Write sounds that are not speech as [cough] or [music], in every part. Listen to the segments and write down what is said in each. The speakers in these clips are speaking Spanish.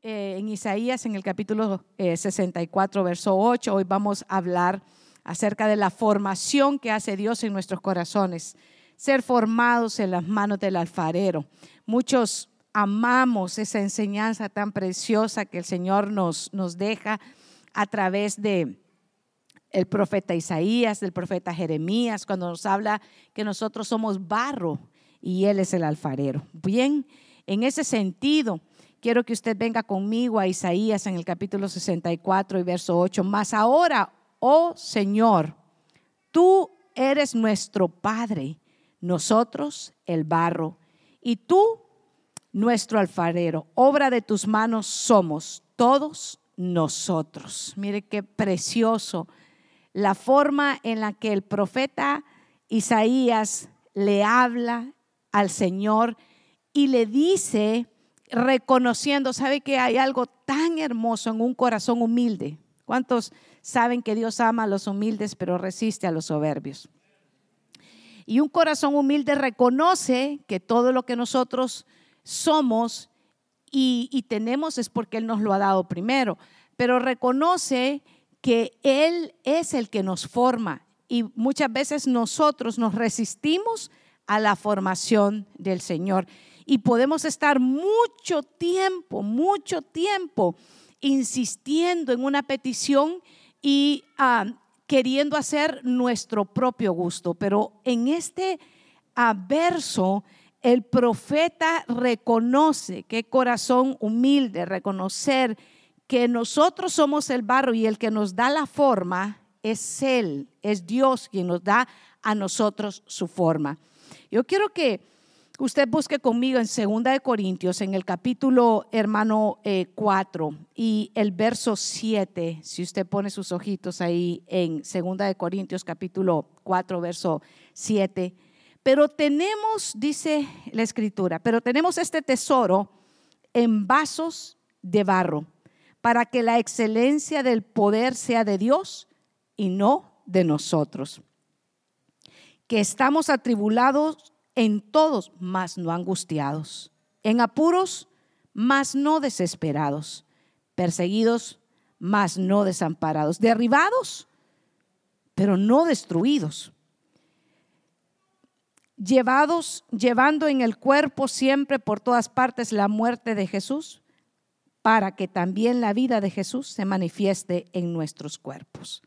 eh, en Isaías en el capítulo 64, verso 8. Hoy vamos a hablar acerca de la formación que hace Dios en nuestros corazones, ser formados en las manos del alfarero. Muchos amamos esa enseñanza tan preciosa que el Señor nos, nos deja a través de el profeta Isaías, del profeta Jeremías, cuando nos habla que nosotros somos barro y Él es el alfarero. Bien, en ese sentido, quiero que usted venga conmigo a Isaías en el capítulo 64 y verso 8. Mas ahora, oh Señor, tú eres nuestro Padre, nosotros el barro, y tú nuestro alfarero. Obra de tus manos somos todos nosotros. Mire qué precioso la forma en la que el profeta Isaías le habla al Señor y le dice, reconociendo, sabe que hay algo tan hermoso en un corazón humilde. ¿Cuántos saben que Dios ama a los humildes pero resiste a los soberbios? Y un corazón humilde reconoce que todo lo que nosotros somos y, y tenemos es porque Él nos lo ha dado primero, pero reconoce que Él es el que nos forma y muchas veces nosotros nos resistimos a la formación del Señor. Y podemos estar mucho tiempo, mucho tiempo insistiendo en una petición y ah, queriendo hacer nuestro propio gusto. Pero en este ah, verso, el profeta reconoce qué corazón humilde, reconocer que nosotros somos el barro y el que nos da la forma es Él, es Dios quien nos da a nosotros su forma. Yo quiero que usted busque conmigo en Segunda de Corintios, en el capítulo hermano 4 eh, y el verso 7, si usted pone sus ojitos ahí en Segunda de Corintios capítulo 4, verso 7. Pero tenemos, dice la escritura, pero tenemos este tesoro en vasos de barro para que la excelencia del poder sea de Dios y no de nosotros. Que estamos atribulados en todos, mas no angustiados, en apuros, mas no desesperados, perseguidos, mas no desamparados, derribados, pero no destruidos, llevados, llevando en el cuerpo siempre por todas partes la muerte de Jesús para que también la vida de Jesús se manifieste en nuestros cuerpos.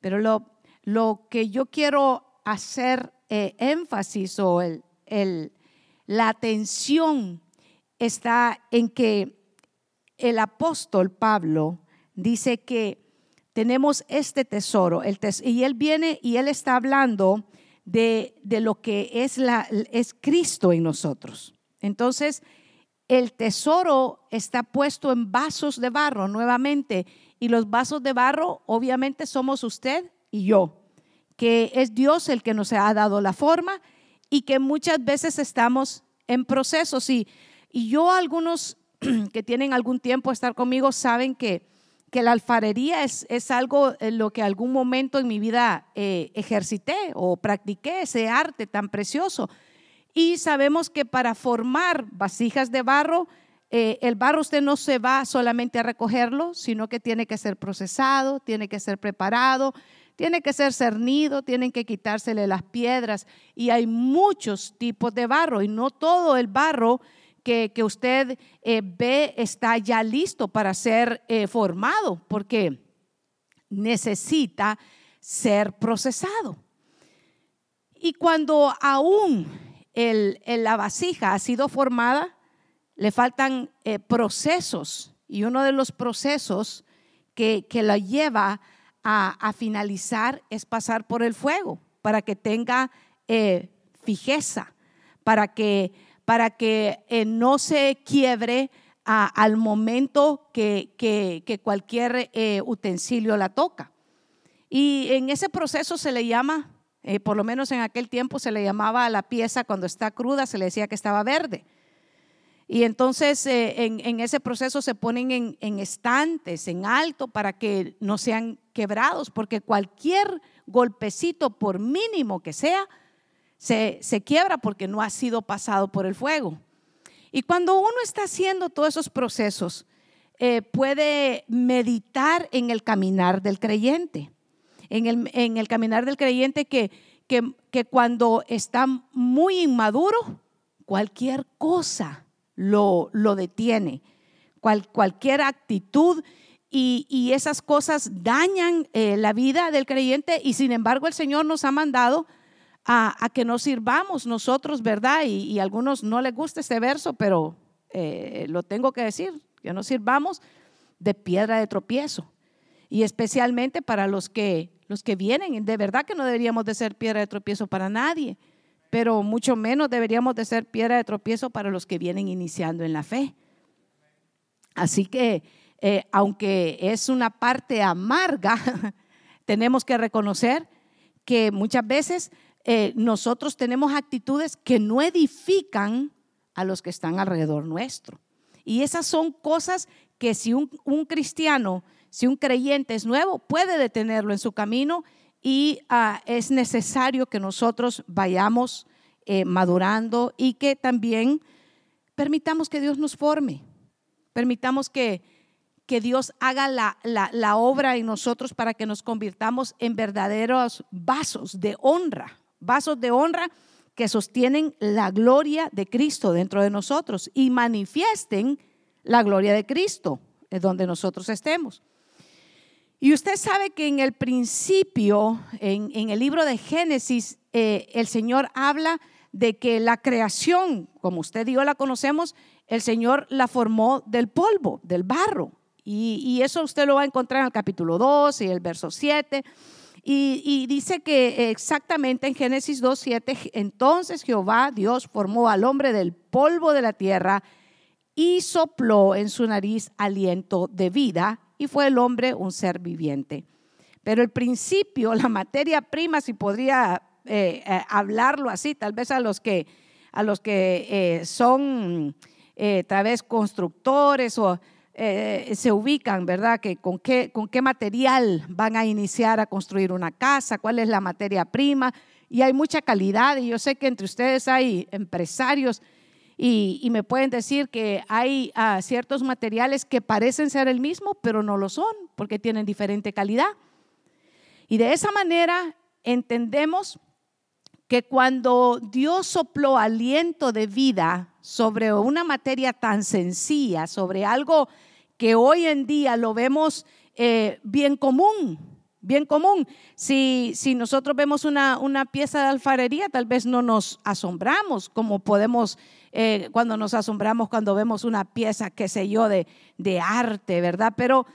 Pero lo, lo que yo quiero hacer eh, énfasis o el, el, la atención está en que el apóstol Pablo dice que tenemos este tesoro y él viene y él está hablando de, de lo que es, la, es Cristo en nosotros. Entonces, el tesoro está puesto en vasos de barro nuevamente. Y los vasos de barro obviamente somos usted y yo, que es Dios el que nos ha dado la forma y que muchas veces estamos en procesos. Y, y yo algunos [clears throat] que tienen algún tiempo a estar conmigo saben que, que la alfarería es, es, algo en lo que algún momento en mi vida eh, ejercité o practiqué, ese arte tan precioso y sabemos que para formar vasijas de barro, eh, el barro usted no se va solamente a recogerlo, sino que tiene que ser procesado, tiene que ser preparado, tiene que ser cernido, tienen que quitársele las piedras. Y hay muchos tipos de barro y no todo el barro que, usted eh, ve está ya listo para ser eh, formado, porque necesita ser procesado. Y cuando aún el, la vasija ha sido formada, le faltan eh, procesos y uno de los procesos que, que la lleva a, finalizar es pasar por el fuego para que tenga eh, fijeza, para que, para que eh, no se quiebre al momento que, que cualquier utensilio la toca. Y en ese proceso se le llama eh, por lo menos en aquel tiempo se le llamaba a la pieza cuando está cruda, se le decía que estaba verde. Y entonces eh, en, ese proceso se ponen en, estantes, en alto, para que no sean quebrados, porque cualquier golpecito, por mínimo que sea, se, se quiebra porque no ha sido pasado por el fuego. Y cuando uno está haciendo todos esos procesos, eh, puede meditar en el caminar del creyente, en el, en el caminar del creyente que, que, que, cuando está muy inmaduro, cualquier cosa lo, lo detiene, Cual, cualquier actitud y, y, esas cosas dañan eh, la vida del creyente y sin embargo el Señor nos ha mandado a, a que nos sirvamos nosotros, ¿verdad? Y, a algunos no les gusta este verso, pero eh, lo tengo que decir, que nos sirvamos de piedra de tropiezo. Y especialmente para los que, los que vienen, de verdad que no deberíamos de ser piedra de tropiezo para nadie, pero mucho menos deberíamos de ser piedra de tropiezo para los que vienen iniciando en la fe. Así que, eh, aunque es una parte amarga, [laughs] tenemos que reconocer que muchas veces eh, nosotros tenemos actitudes que no edifican a los que están alrededor nuestro. Y esas son cosas que si un, un cristiano, si un creyente es nuevo, puede detenerlo en su camino y uh, es necesario que nosotros vayamos eh, madurando y que también permitamos que Dios nos forme, permitamos que, que Dios haga la, la, la obra en nosotros para que nos convirtamos en verdaderos vasos de honra, vasos de honra que sostienen la gloria de Cristo dentro de nosotros y manifiesten la gloria de Cristo en donde nosotros estemos. Y usted sabe que en el principio, en, el libro de Génesis, eh, el Señor habla de que la creación, como usted y yo la conocemos, el Señor la formó del polvo, del barro. Y, y eso usted lo va a encontrar en el capítulo 2 y el verso 7. Y, dice que exactamente en Génesis 2.7, entonces Jehová Dios formó al hombre del polvo de la tierra y sopló en su nariz aliento de vida y fue el hombre un ser viviente. Pero el principio, [laughs] la materia prima, si podría eh, eh, hablarlo así, tal vez a los que, a los que eh, son tal vez constructores o se ubican, ¿verdad? Que con, qué, ¿Con qué material van a iniciar a construir una casa? ¿Cuál es la materia prima? Y hay mucha calidad y yo sé que entre ustedes hay empresarios y, me pueden decir que hay uh, ciertos materiales que parecen ser el mismo, pero no lo son porque tienen diferente calidad. Y de esa manera entendemos que cuando Dios sopló aliento de vida sobre una materia tan sencilla, sobre algo que hoy en día lo vemos eh, bien común, bien común. Si, si nosotros vemos una, una, pieza de alfarería, tal vez no nos asombramos como podemos eh, cuando nos asombramos cuando vemos una pieza, qué sé yo, de, de arte, ¿verdad? Pero,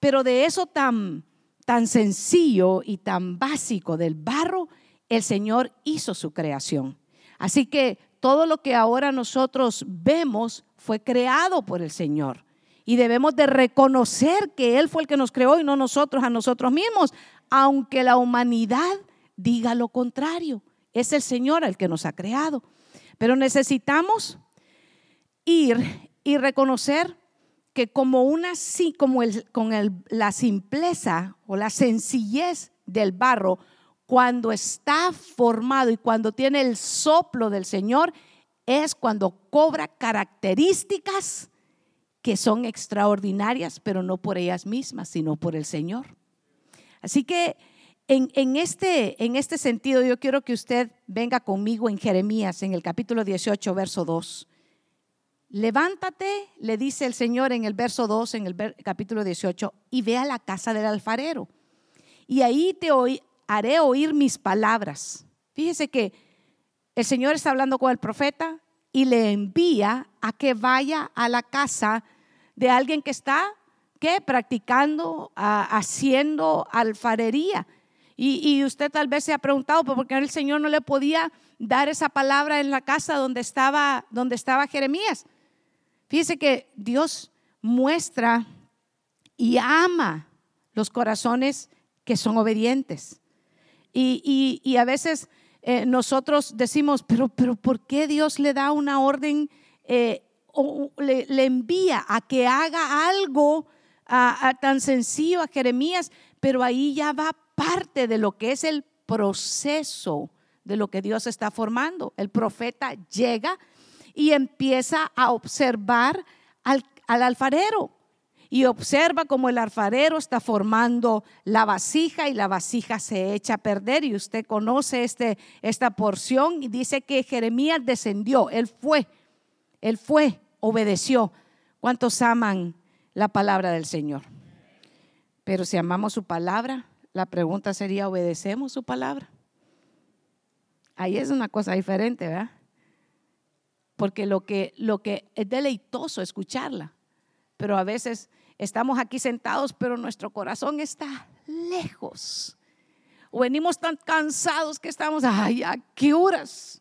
pero de eso tan, tan sencillo y tan básico del barro, el Señor hizo su creación. Así que todo lo que ahora nosotros vemos fue creado por el Señor. Y debemos de reconocer que Él fue el que nos creó y no nosotros a nosotros mismos, aunque la humanidad diga lo contrario. Es el Señor el que nos ha creado. Pero necesitamos ir y reconocer que como una como el, con el, la simpleza o la sencillez del barro, cuando está formado y cuando tiene el soplo del Señor, es cuando cobra características que son extraordinarias, pero no por ellas mismas, sino por el Señor. Así que en, en, este, en este sentido yo quiero que usted venga conmigo en Jeremías, en el capítulo 18, verso 2. Levántate, le dice el Señor en el verso 2, en el capítulo 18, y ve a la casa del alfarero. Y ahí te haré oír mis palabras. Fíjese que el Señor está hablando con el profeta y le envía a que vaya a la casa de alguien que está, ¿qué? Practicando, haciendo alfarería. Y, y, usted tal vez se ha preguntado, ¿por qué el Señor no le podía dar esa palabra en la casa donde estaba, donde estaba Jeremías? Fíjese que Dios muestra y ama los corazones que son obedientes. Y, y, a veces eh, nosotros decimos, pero, pero ¿por qué Dios le da una orden eh, le, envía a que haga algo tan sencillo a Jeremías, pero ahí ya va parte de lo que es el proceso de lo que Dios está formando. El profeta llega y empieza a observar al, al alfarero. y observa cómo el alfarero está formando la vasija y la vasija se echa a perder. Y usted conoce este, esta porción y dice que Jeremías descendió, él fue, él fue, obedeció. ¿Cuántos aman la palabra del Señor? Pero si amamos su palabra, la pregunta sería, ¿obedecemos su palabra? Ahí es una cosa diferente, ¿verdad? Porque lo que, lo que es deleitoso escucharla, pero a veces Estamos aquí sentados, pero nuestro corazón está lejos. O venimos tan cansados que estamos, ay, ¿a qué horas?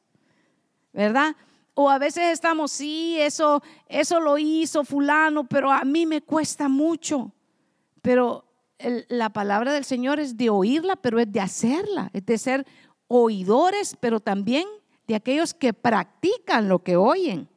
¿Verdad? O a veces estamos, sí, eso, eso lo hizo fulano, pero a mí me cuesta mucho. Pero la palabra del Señor es de oírla, pero es de hacerla, es de ser oidores, pero también de aquellos que practican lo que oyen.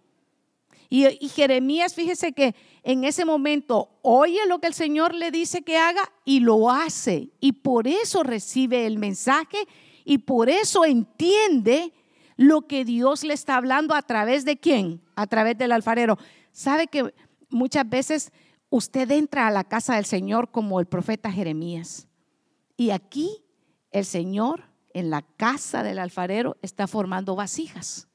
Y, y Jeremías, fíjese que en ese momento oye lo que el Señor le dice que haga y lo hace. Y por eso recibe el mensaje y por eso entiende lo que Dios le está hablando a través de quién? A través del alfarero. ¿Sabe que muchas veces usted entra a la casa del Señor como el profeta Jeremías? Y aquí el Señor en la casa del alfarero está formando vasijas.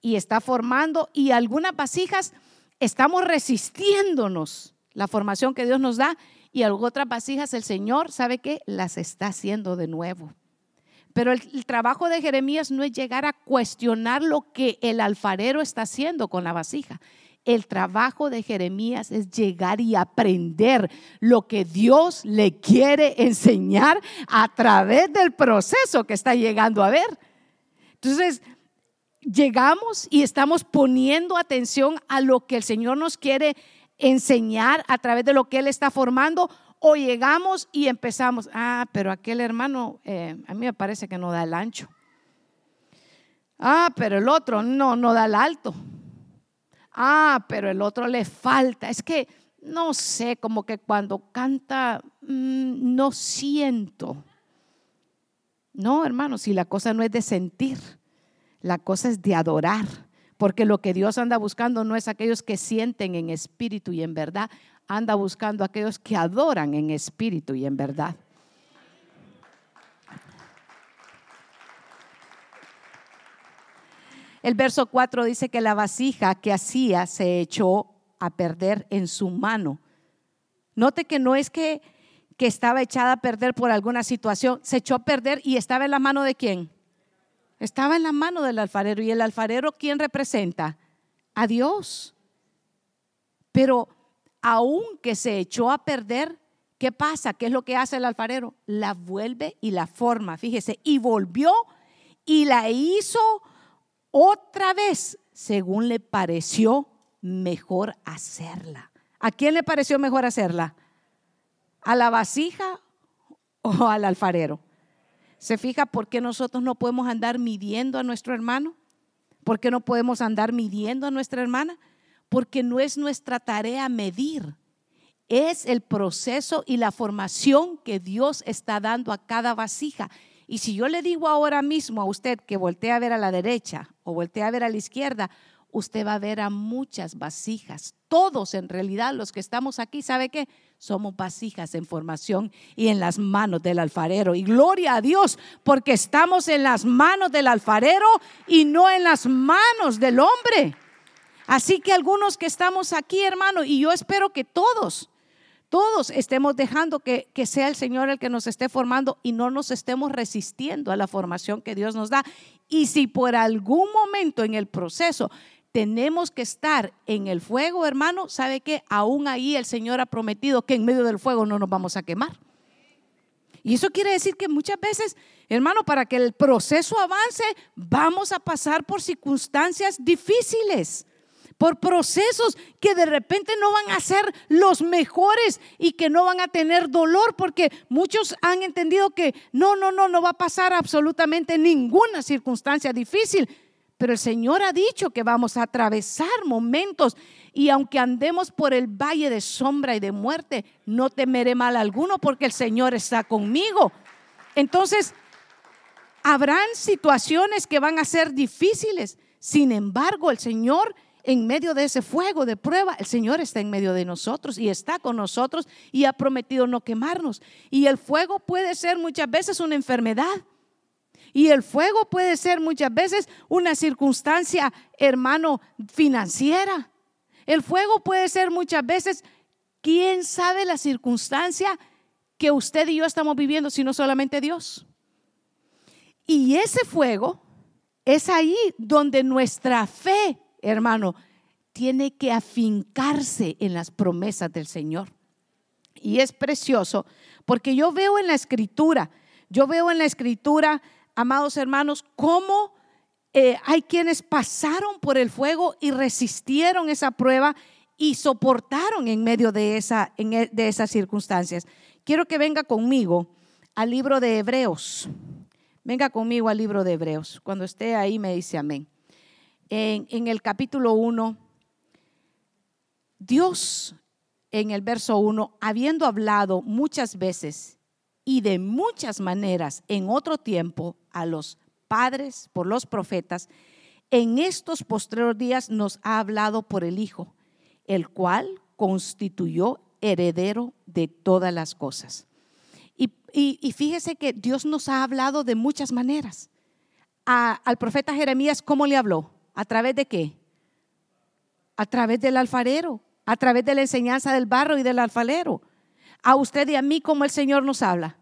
Y está formando y algunas vasijas estamos resistiéndonos la formación que Dios nos da y otras vasijas el Señor, ¿sabe qué? Las está haciendo de nuevo. Pero el, trabajo de Jeremías no es llegar a cuestionar lo que el alfarero está haciendo con la vasija. El trabajo de Jeremías es llegar y aprender lo que Dios le quiere enseñar a través del proceso que está llegando a ver. Entonces, llegamos y estamos poniendo atención a lo que el Señor nos quiere enseñar a través de lo que Él está formando o llegamos y empezamos, ah, pero aquel hermano eh, a mí me parece que no da el ancho. Ah, pero el otro no, no da el alto. Ah, pero el otro le falta. Es que no sé, como que cuando canta, mm, no siento. No, hermano, si la cosa no es de sentir, la cosa es de adorar, porque lo que Dios anda buscando no es aquellos que sienten en espíritu y en verdad, anda buscando aquellos que adoran en espíritu y en verdad. El verso 4 dice que la vasija que hacía se echó a perder en su mano. Note que no es que, que estaba echada a perder por alguna situación, se echó a perder y estaba en la mano de quién? Estaba en la mano del alfarero. ¿Y el alfarero quién representa? A Dios. Pero aunque se echó a perder, ¿qué pasa? ¿Qué es lo que hace el alfarero? La vuelve y la forma, fíjese, y volvió y la hizo otra vez según le pareció mejor hacerla. ¿A quién le pareció mejor hacerla? ¿A la vasija o al alfarero? ¿Se fija por qué nosotros no podemos andar midiendo a nuestro hermano? ¿Por qué no podemos andar midiendo a nuestra hermana? Porque no es nuestra tarea medir. Es el proceso y la formación que Dios está dando a cada vasija. Y si yo le digo ahora mismo a usted que voltee a ver a la derecha o voltee a ver a la izquierda, usted va a ver a muchas vasijas. Todos en realidad los que estamos aquí, ¿sabe qué? Somos vasijas en formación y en las manos del alfarero. Y gloria a Dios, porque estamos en las manos del alfarero y no en las manos del hombre. Así que algunos que estamos aquí, hermano, y yo espero que todos, todos estemos dejando que, que, sea el Señor el que nos esté formando y no nos estemos resistiendo a la formación que Dios nos da. Y si por algún momento en el proceso tenemos que estar en el fuego, hermano. ¿Sabe que Aún ahí el Señor ha prometido que en medio del fuego no nos vamos a quemar. Y eso quiere decir que muchas veces, hermano, para que el proceso avance, vamos a pasar por circunstancias difíciles, por procesos que de repente no van a ser los mejores y que no van a tener dolor, porque muchos han entendido que no, no, no, no va a pasar absolutamente ninguna circunstancia difícil. Pero el Señor ha dicho que vamos a atravesar momentos y aunque andemos por el valle de sombra y de muerte, no temeré mal alguno porque el Señor está conmigo. Entonces, habrán situaciones que van a ser difíciles. Sin embargo, el Señor en medio de ese fuego de prueba, el Señor está en medio de nosotros y está con nosotros y ha prometido no quemarnos. Y el fuego puede ser muchas veces una enfermedad. Y el fuego puede ser muchas veces una circunstancia, hermano, financiera. El fuego puede ser muchas veces, quién sabe la circunstancia que usted y yo estamos viviendo, sino solamente Dios. Y ese fuego es ahí donde nuestra fe, hermano, tiene que afincarse en las promesas del Señor. Y es precioso porque yo veo en la escritura, yo veo en la escritura, amados hermanos, cómo eh, hay quienes pasaron por el fuego y resistieron esa prueba y soportaron en medio de, esa, e, de esas circunstancias. Quiero que venga conmigo al libro de Hebreos. Venga conmigo al libro de Hebreos. Cuando esté ahí me dice amén. En, en el capítulo 1, Dios en el verso 1, habiendo hablado muchas veces y de muchas maneras en otro tiempo a los padres por los profetas, en estos postreros días nos ha hablado por el Hijo, el cual constituyó heredero de todas las cosas. Y, fíjese que Dios nos ha hablado de muchas maneras. al profeta Jeremías, ¿cómo le habló? ¿A través de qué? A través del alfarero, a través de la enseñanza del barro y del alfarero. A usted y a mí, ¿cómo el Señor nos habla?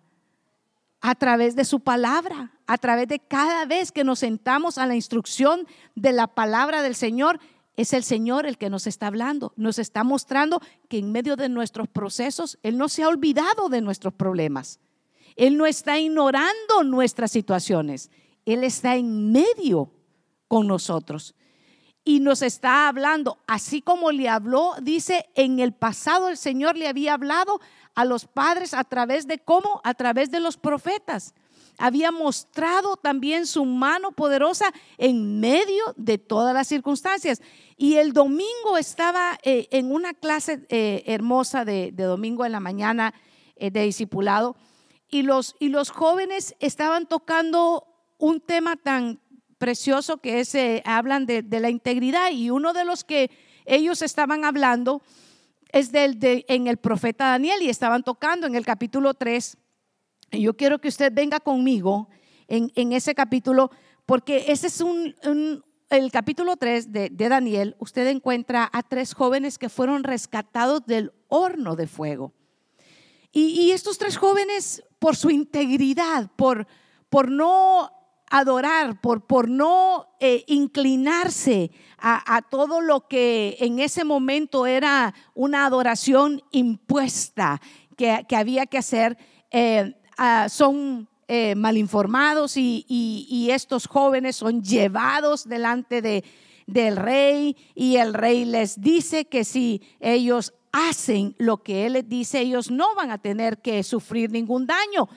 A través de su palabra, a través de cada vez que nos sentamos a la instrucción de la palabra del Señor es el Señor el que nos está hablando, nos está mostrando que en medio de nuestros procesos Él no se ha olvidado de nuestros problemas. Él no está ignorando nuestras situaciones. Él está en medio con nosotros. Y nos está hablando, así como le habló, dice, en el pasado el Señor le había hablado a los padres a través de cómo, a través de los profetas. Había mostrado también su mano poderosa en medio de todas las circunstancias. Y el domingo estaba eh, en una clase eh, hermosa de, domingo en la mañana eh, de discipulado y los, y los jóvenes estaban tocando un tema tan precioso que es, hablan de, la integridad y uno de los que ellos estaban hablando es del, de, en el profeta Daniel y estaban tocando en el capítulo 3 yo quiero que usted venga conmigo en, ese capítulo, porque ese es un, el capítulo 3 de, Daniel, usted encuentra a tres jóvenes que fueron rescatados del horno de fuego. Y, estos tres jóvenes, por su integridad, por, por no adorar, por, por no eh, inclinarse a, todo lo que en ese momento era una adoración impuesta que, había que hacer, eh, Ah, son eh, malinformados y, estos jóvenes son llevados delante de, del rey y el rey les dice que si ellos hacen lo que él les dice, ellos no van a tener que sufrir ningún daño.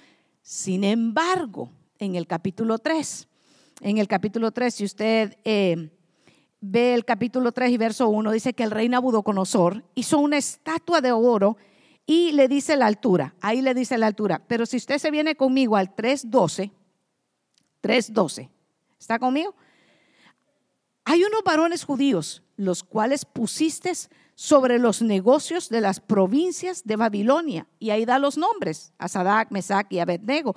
Sin embargo, en el capítulo 3, en el capítulo 3, si usted eh, ve el capítulo 3 y verso 1, dice que el rey Nabucodonosor hizo una estatua de oro y le dice la altura, ahí le dice la altura. Pero si usted se viene conmigo al 3.12, 3.12, ¿está conmigo? Hay unos varones judíos, los cuales pusiste sobre los negocios de las provincias de Babilonia. Y ahí da los nombres, a Sadak, Mesac y Abednego.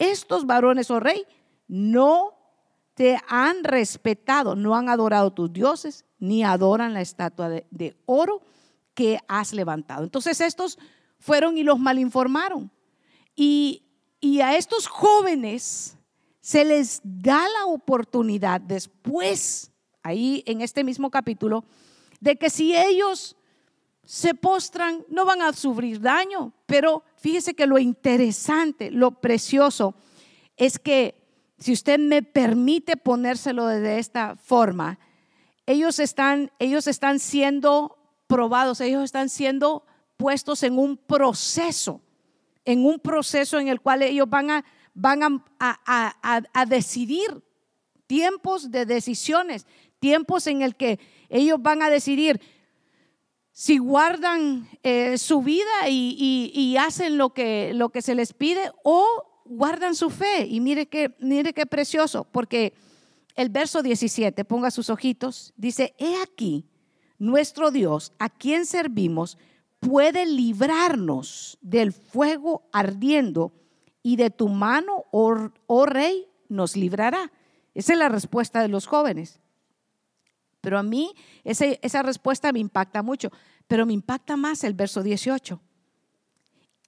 Estos varones, oh rey, no te han respetado, no han adorado tus dioses, ni adoran la estatua de, oro que has levantado. Entonces estos fueron y los malinformaron. Y a estos jóvenes se les da la oportunidad después, ahí en este mismo capítulo, de que si ellos se postran, no van a sufrir daño. Pero fíjese que lo interesante, lo precioso, es que si usted me permite ponérselo de esta forma, ellos están, ellos están siendo probados, ellos están siendo puestos en un proceso, en un proceso en el cual ellos van a, van a, decidir tiempos de decisiones, tiempos en el que ellos van a decidir si guardan eh, su vida y, hacen lo que, lo que se les pide o guardan su fe. Y mire qué, mire qué precioso, porque el verso 17, ponga sus ojitos, dice, he aquí, nuestro Dios, a quien servimos, puede librarnos del fuego ardiendo y de tu mano, oh, oh, rey, nos librará. Esa es la respuesta de los jóvenes. Pero a mí esa respuesta me impacta mucho, pero me impacta más el verso 18.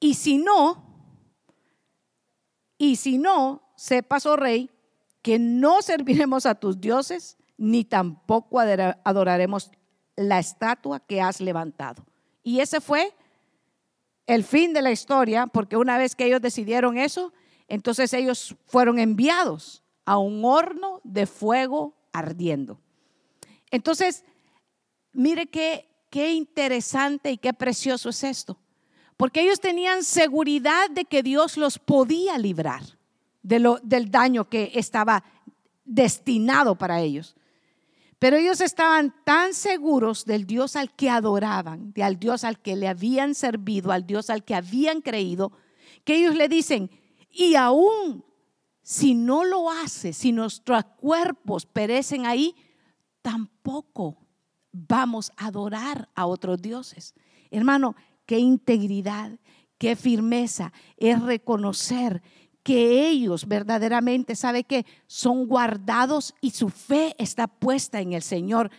Y si no, y si no, sepas, oh rey, que no serviremos a tus dioses, ni tampoco adoraremos la estatua que has levantado. Y ese fue el fin de la historia, porque una vez que ellos decidieron eso, entonces ellos fueron enviados a un horno de fuego ardiendo. Entonces, mire qué, qué interesante y qué precioso es esto, porque ellos tenían seguridad de que Dios los podía librar del daño que estaba destinado para ellos. Pero ellos estaban tan seguros del Dios al que adoraban, de al Dios al que le habían servido, al Dios al que habían creído, que ellos le dicen, y aún si no lo hace, si nuestros cuerpos perecen ahí, tampoco vamos a adorar a otros dioses. Hermano, qué integridad, qué firmeza es reconocer que ellos verdaderamente, ¿sabe que Son guardados y su fe está puesta en el Señor.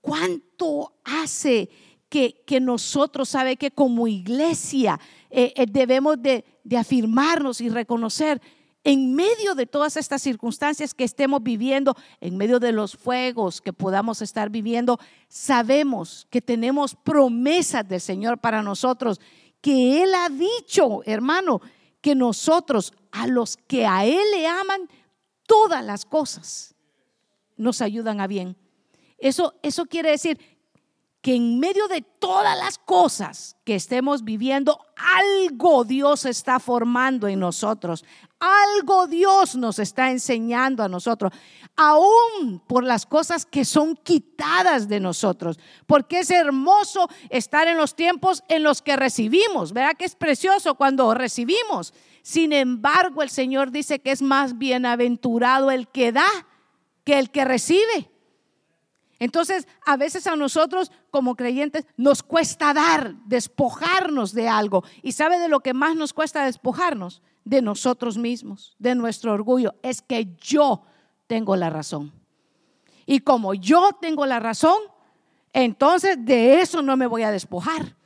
¿Cuánto hace que, que nosotros, ¿sabe que Como iglesia eh, eh, debemos de, de afirmarnos y reconocer en medio de todas estas circunstancias que estemos viviendo, en medio de los fuegos que podamos estar viviendo, sabemos que tenemos promesas del Señor para nosotros, que Él ha dicho, hermano, que nosotros, a los que a Él le aman, todas las cosas nos ayudan a bien. Eso, eso quiere decir que en medio de todas las cosas que estemos viviendo, algo Dios está formando en nosotros, algo Dios nos está enseñando a nosotros, aún por las cosas que son quitadas de nosotros, porque es hermoso estar en los tiempos en los que recibimos, ¿verdad que es precioso cuando recibimos? Sin embargo, el Señor dice que es más bienaventurado el que da que el que recibe. Entonces, a veces a nosotros como creyentes nos cuesta dar, despojarnos de algo. ¿Y sabe de lo que más nos cuesta despojarnos? De nosotros mismos, de nuestro orgullo. Es que yo tengo la razón. Y como yo tengo la razón, entonces de eso no me voy a despojar.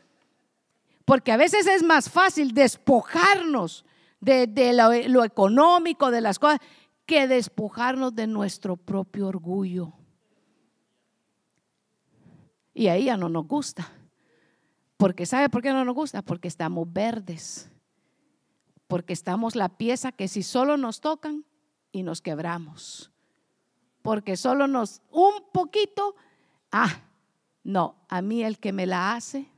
Porque a veces es más fácil despojarnos de, lo, económico, de las cosas, que despojarnos de nuestro propio orgullo. Y ahí ya no nos gusta. Porque ¿sabe por qué no nos gusta? Porque estamos verdes. Porque estamos la pieza que si solo nos tocan y nos quebramos. Porque solo nos un poquito, ah, no, a mí el que me la hace,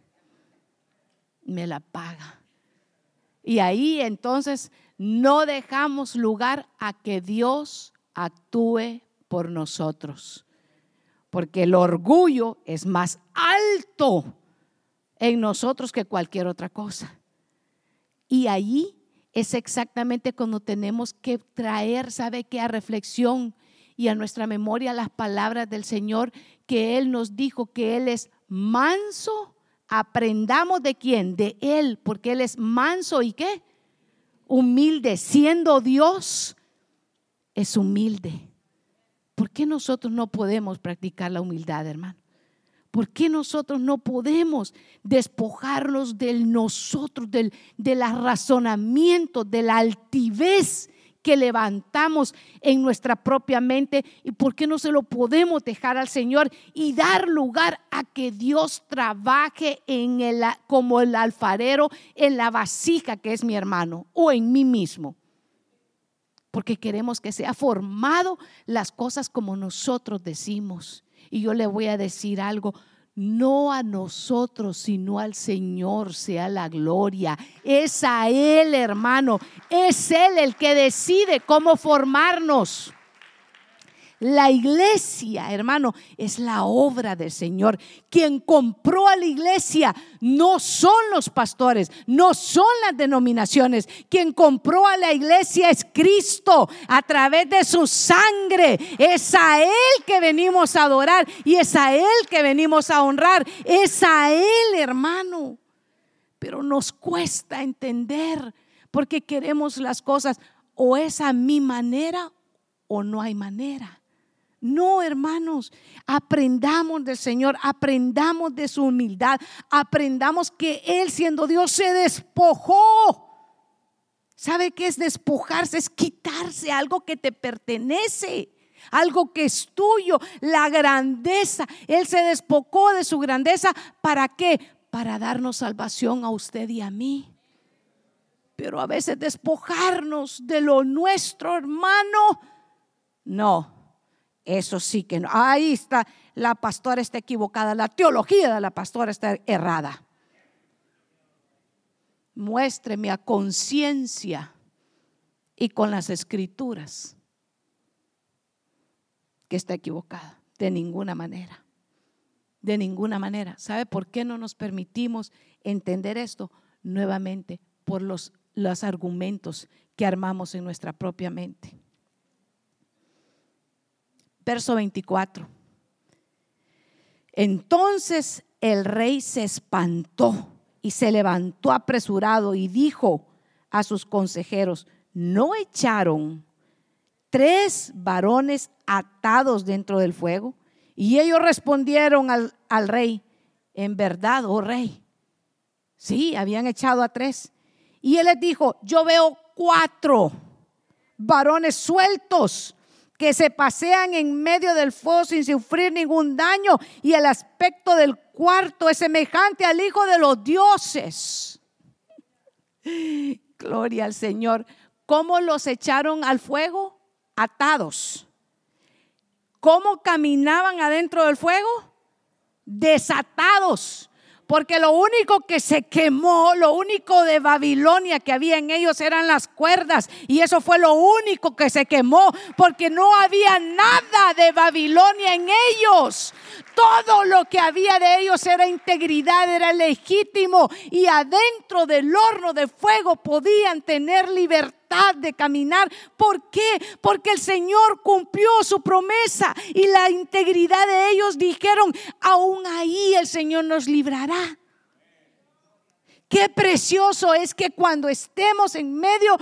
me la paga. Y ahí entonces no dejamos lugar a que Dios actúe por nosotros porque el orgullo es más alto en nosotros que cualquier otra cosa. Y allí es exactamente cuando tenemos que traer, ¿sabe qué? A reflexión y a nuestra memoria las palabras del Señor que Él nos dijo que Él es manso. Aprendamos de quién? De Él, porque Él es manso y qué? Humilde, siendo Dios, es humilde. ¿Por qué nosotros no podemos practicar la humildad, hermano? ¿Por qué nosotros no podemos despojarnos del nosotros, del, del razonamiento, de la altivez que levantamos en nuestra propia mente? ¿Y por qué no se lo podemos dejar al Señor y dar lugar a que Dios trabaje en el, como el alfarero en la vasija que es mi hermano o en mí mismo? Porque queremos que sea formado las cosas como nosotros decimos. Y yo le voy a decir algo, no a nosotros, sino al Señor sea la gloria. Es a Él, hermano. Es Él el que decide cómo formarnos. La iglesia, hermano, es la obra del Señor. Quien compró a la iglesia no son los pastores, no son las denominaciones. Quien compró a la iglesia es Cristo a través de su sangre. Es a Él que venimos a adorar y es a Él que venimos a honrar. Es a Él, hermano. Pero nos cuesta entender porque queremos las cosas o es a mi manera o no hay manera. No, hermanos, aprendamos del Señor, aprendamos de su humildad, aprendamos que Él siendo Dios se despojó. ¿Sabe qué es despojarse? Es quitarse algo que te pertenece, algo que es tuyo, la grandeza. Él se despojó de su grandeza. ¿Para qué? Para darnos salvación a usted y a mí. Pero a veces despojarnos de lo nuestro, hermano, no eso sí que no. Ahí está, la pastora está equivocada, la teología de la pastora está errada. Muéstreme a conciencia y con las escrituras que está equivocada. De ninguna manera. De ninguna manera. ¿Sabe por qué no nos permitimos entender esto? Nuevamente, por los, los argumentos que armamos en nuestra propia mente. Verso 24. Entonces el rey se espantó y se levantó apresurado y dijo a sus consejeros, ¿no echaron tres varones atados dentro del fuego? Y ellos respondieron al, al rey, en verdad, oh rey, sí, habían echado a tres. Y él les dijo, yo veo cuatro varones sueltos que se pasean en medio del fuego sin sufrir ningún daño y el aspecto del cuarto es semejante al Hijo de los dioses. Gloria al Señor. ¿Cómo los echaron al fuego? Atados. ¿Cómo caminaban adentro del fuego? Desatados porque lo único que se quemó, lo único de Babilonia que había en ellos eran las cuerdas. Y eso fue lo único que se quemó, porque no había nada de Babilonia en ellos. Todo lo que había de ellos era integridad, era legítimo. Y adentro del horno de fuego podían tener libertad de caminar. ¿Por qué? Porque el Señor cumplió su promesa y la integridad de ellos dijeron, aún ahí el Señor nos librará. Qué precioso es que cuando estemos en medio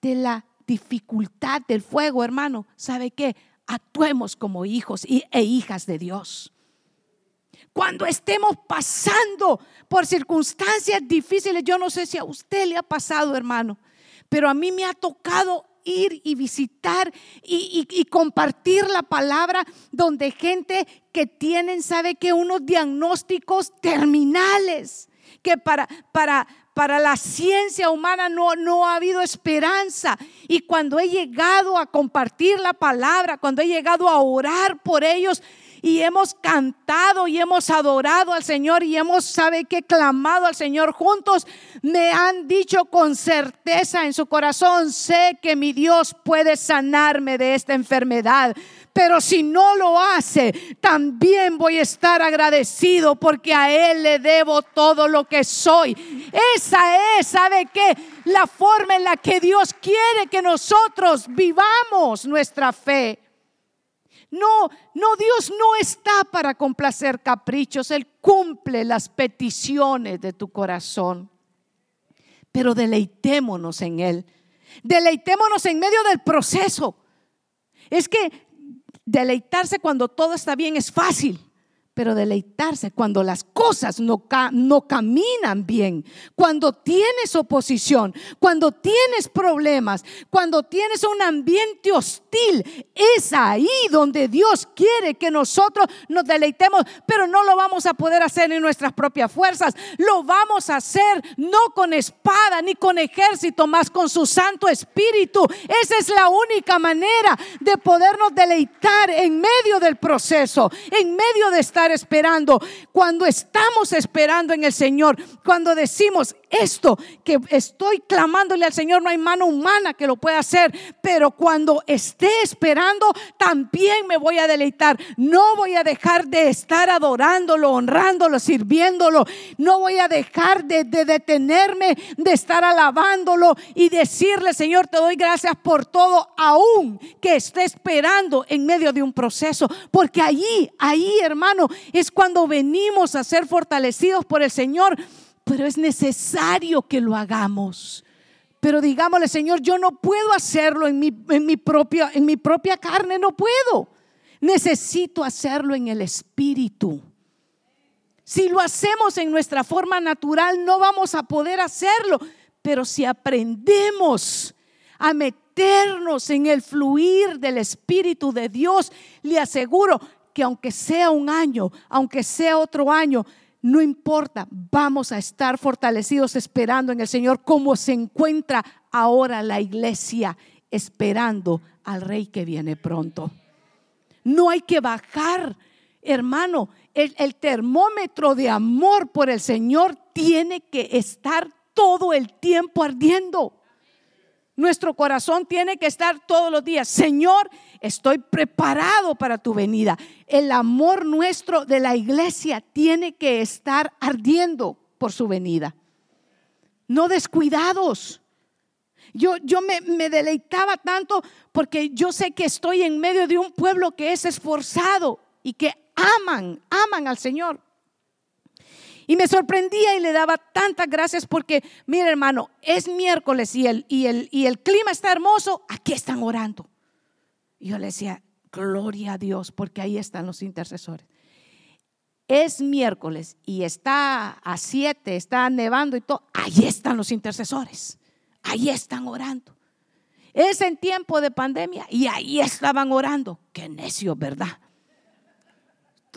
de la dificultad del fuego, hermano, ¿sabe qué? Actuemos como hijos e hijas de Dios. Cuando estemos pasando por circunstancias difíciles, yo no sé si a usted le ha pasado, hermano, pero a mí me ha tocado ir y visitar y, compartir la palabra donde gente que tienen, sabe que unos diagnósticos terminales, que para, para, para la ciencia humana no, no ha habido esperanza. Y cuando he llegado a compartir la palabra, cuando he llegado a orar por ellos, y hemos cantado y hemos adorado al Señor y hemos, sabe que, clamado al Señor juntos, me han dicho con certeza en su corazón, sé que mi Dios puede sanarme de esta enfermedad. Pero si no lo hace, también voy a estar agradecido porque a Él le debo todo lo que soy. Esa es, ¿sabe qué? La forma en la que Dios quiere que nosotros vivamos nuestra fe. No, no, Dios no está para complacer caprichos, Él cumple las peticiones de tu corazón. Pero deleitémonos en Él, deleitémonos en medio del proceso. Es que deleitarse cuando todo está bien es fácil pero deleitarse cuando las cosas no, no caminan bien, cuando tienes oposición, cuando tienes problemas, cuando tienes un ambiente hostil, es ahí donde Dios quiere que nosotros nos deleitemos, pero no lo vamos a poder hacer en nuestras propias fuerzas, lo vamos a hacer no con espada ni con ejército, más con su Santo Espíritu. Esa es la única manera de podernos deleitar en medio del proceso, en medio de estar esperando. Cuando estamos esperando en el Señor, cuando decimos, esto que estoy clamándole al Señor, no hay mano humana que lo pueda hacer, pero cuando esté esperando, también me voy a deleitar. No voy a dejar de estar adorándolo, honrándolo, sirviéndolo. No voy a dejar de, detenerme, de estar alabándolo y decirle, Señor, te doy gracias por todo, aún que esté esperando en medio de un proceso, porque allí, ahí, hermano, es cuando venimos a ser fortalecidos por el Señor pero es necesario que lo hagamos. Pero digámosle, Señor, yo no puedo hacerlo en mi, en mi, propia, en mi propia carne, no puedo. Necesito hacerlo en el Espíritu. Si lo hacemos en nuestra forma natural, no vamos a poder hacerlo. Pero si aprendemos a meternos en el fluir del Espíritu de Dios, le aseguro que aunque sea un año, aunque sea otro año, no importa, vamos a estar fortalecidos esperando en el Señor como se encuentra ahora la iglesia esperando al rey que viene pronto. No hay que bajar, hermano, el, el, termómetro de amor por el Señor tiene que estar todo el tiempo ardiendo. Nuestro corazón tiene que estar todos los días, Señor, estoy preparado para tu venida. El amor nuestro de la iglesia tiene que estar ardiendo por su venida. No descuidados. Yo, yo me, me, deleitaba tanto porque yo sé que estoy en medio de un pueblo que es esforzado y que aman, aman al Señor. Y me sorprendía y le daba tantas gracias porque, mira hermano, es miércoles y el, y el, y el clima está hermoso, aquí están orando. Y yo le decía, gloria a Dios, porque ahí están los intercesores. Es miércoles y está a siete, está nevando y todo, ahí están los intercesores, ahí están orando. Es en tiempo de pandemia y ahí estaban orando. Qué necio, ¿verdad?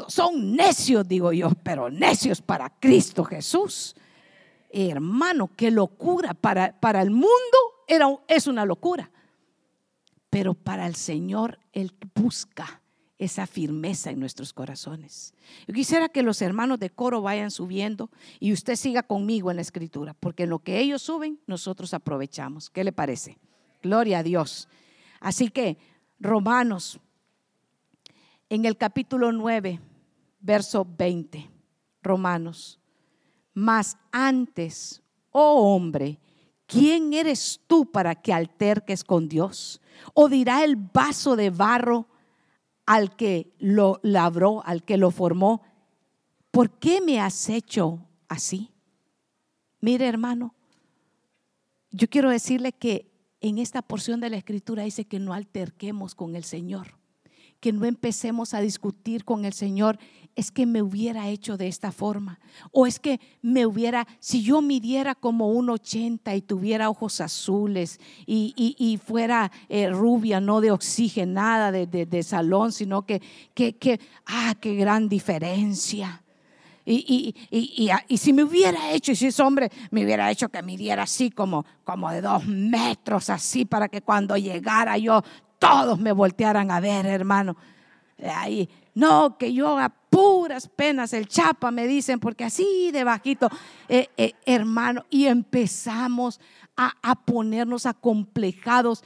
Son necios, digo yo, pero necios para Cristo Jesús. Hermano, qué locura. Para, para el mundo era, es una locura. Pero para el Señor, Él busca esa firmeza en nuestros corazones. Yo quisiera que los hermanos de coro vayan subiendo y usted siga conmigo en la escritura, porque en lo que ellos suben, nosotros aprovechamos. ¿Qué le parece? Gloria a Dios. Así que, Romanos, en el capítulo 9, verso 20, Romanos. Mas antes, oh hombre, ¿quién eres tú para que alterques con Dios? ¿O dirá el vaso de barro al que lo labró, al que lo formó, ¿por qué me has hecho así? Mire hermano, yo quiero decirle que en esta porción de la escritura dice que no alterquemos con el Señor que no empecemos a discutir con el Señor, es que me hubiera hecho de esta forma. O es que me hubiera, si yo midiera como un 80 y tuviera ojos azules y, fuera eh, rubia, no de oxigenada, de, de, salón, sino que, que, que, ah, qué gran diferencia. Y, y, y, si me hubiera hecho, y si ese hombre me hubiera hecho que midiera así como, como de dos metros, así, para que cuando llegara yo todos me voltearan a ver, hermano. Ahí, no, que yo a puras penas el chapa me dicen, porque así de bajito, eh, eh, hermano, y empezamos a, a ponernos acomplejados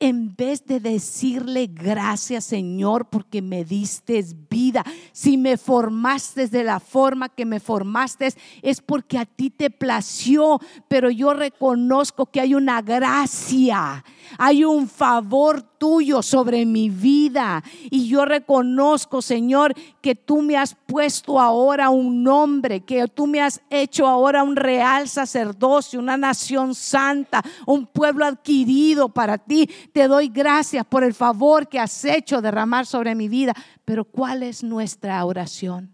en vez de decirle gracias Señor porque me diste vida, si me formaste de la forma que me formaste es porque a ti te plació, pero yo reconozco que hay una gracia, hay un favor tuyo sobre mi vida y yo reconozco Señor que tú me has puesto ahora un nombre, que tú me has hecho ahora un real sacerdocio, una nación santa, un pueblo adquirido para ti te doy gracias por el favor que has hecho derramar sobre mi vida. Pero ¿cuál es nuestra oración?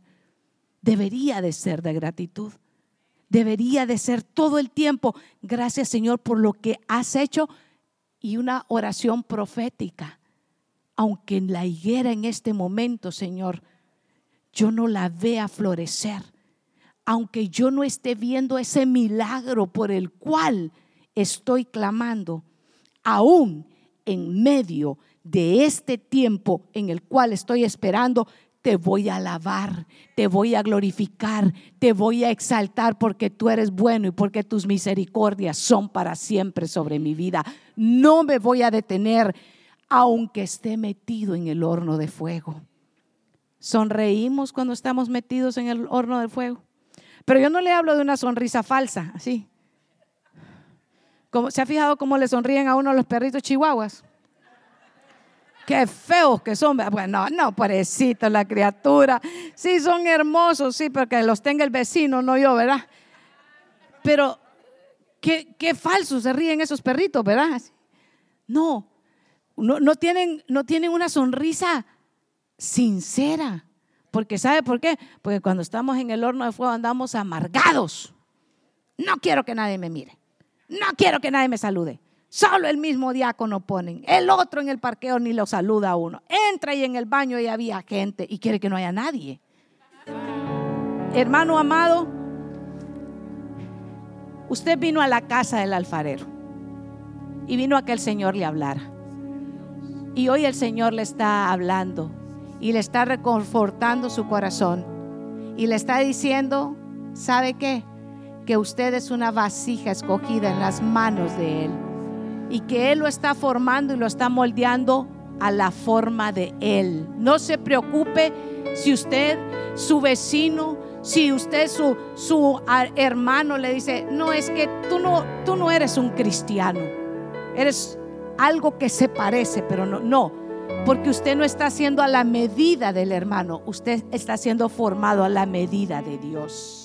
Debería de ser de gratitud. Debería de ser todo el tiempo, gracias Señor por lo que has hecho y una oración profética. Aunque en la higuera en este momento, Señor, yo no la vea florecer, aunque yo no esté viendo ese milagro por el cual estoy clamando, aún en medio de este tiempo en el cual estoy esperando, te voy a alabar, te voy a glorificar, te voy a exaltar porque tú eres bueno y porque tus misericordias son para siempre sobre mi vida. No me voy a detener aunque esté metido en el horno de fuego. Sonreímos cuando estamos metidos en el horno de fuego. Pero yo no le hablo de una sonrisa falsa, así. ¿Se ha fijado cómo le sonríen a uno los perritos chihuahuas? Qué feos que son. Bueno, no, pobrecito la criatura. Sí, son hermosos, sí, porque los tenga el vecino, no yo, ¿verdad? Pero qué, qué falsos se ríen esos perritos, ¿verdad? No, no, tienen, no tienen una sonrisa sincera. Porque ¿sabe por qué? Porque cuando estamos en el horno de fuego andamos amargados. No quiero que nadie me mire. No quiero que nadie me salude. Solo el mismo diácono ponen. El otro en el parqueo ni lo saluda a uno. Entra y en el baño y había gente y quiere que no haya nadie. Hermano amado, usted vino a la casa del alfarero y vino a que el Señor le hablara. Y hoy el Señor le está hablando y le está reconfortando su corazón y le está diciendo, ¿sabe qué? Que usted es una vasija escogida en las manos de Él y que Él lo está formando y lo está moldeando a la forma de Él. No se preocupe si usted, su vecino, si usted, su, su hermano le dice, no, es que tú no, tú no eres un cristiano, eres algo que se parece, pero no, no, porque usted no está haciendo a la medida del hermano, usted está siendo formado a la medida de Dios.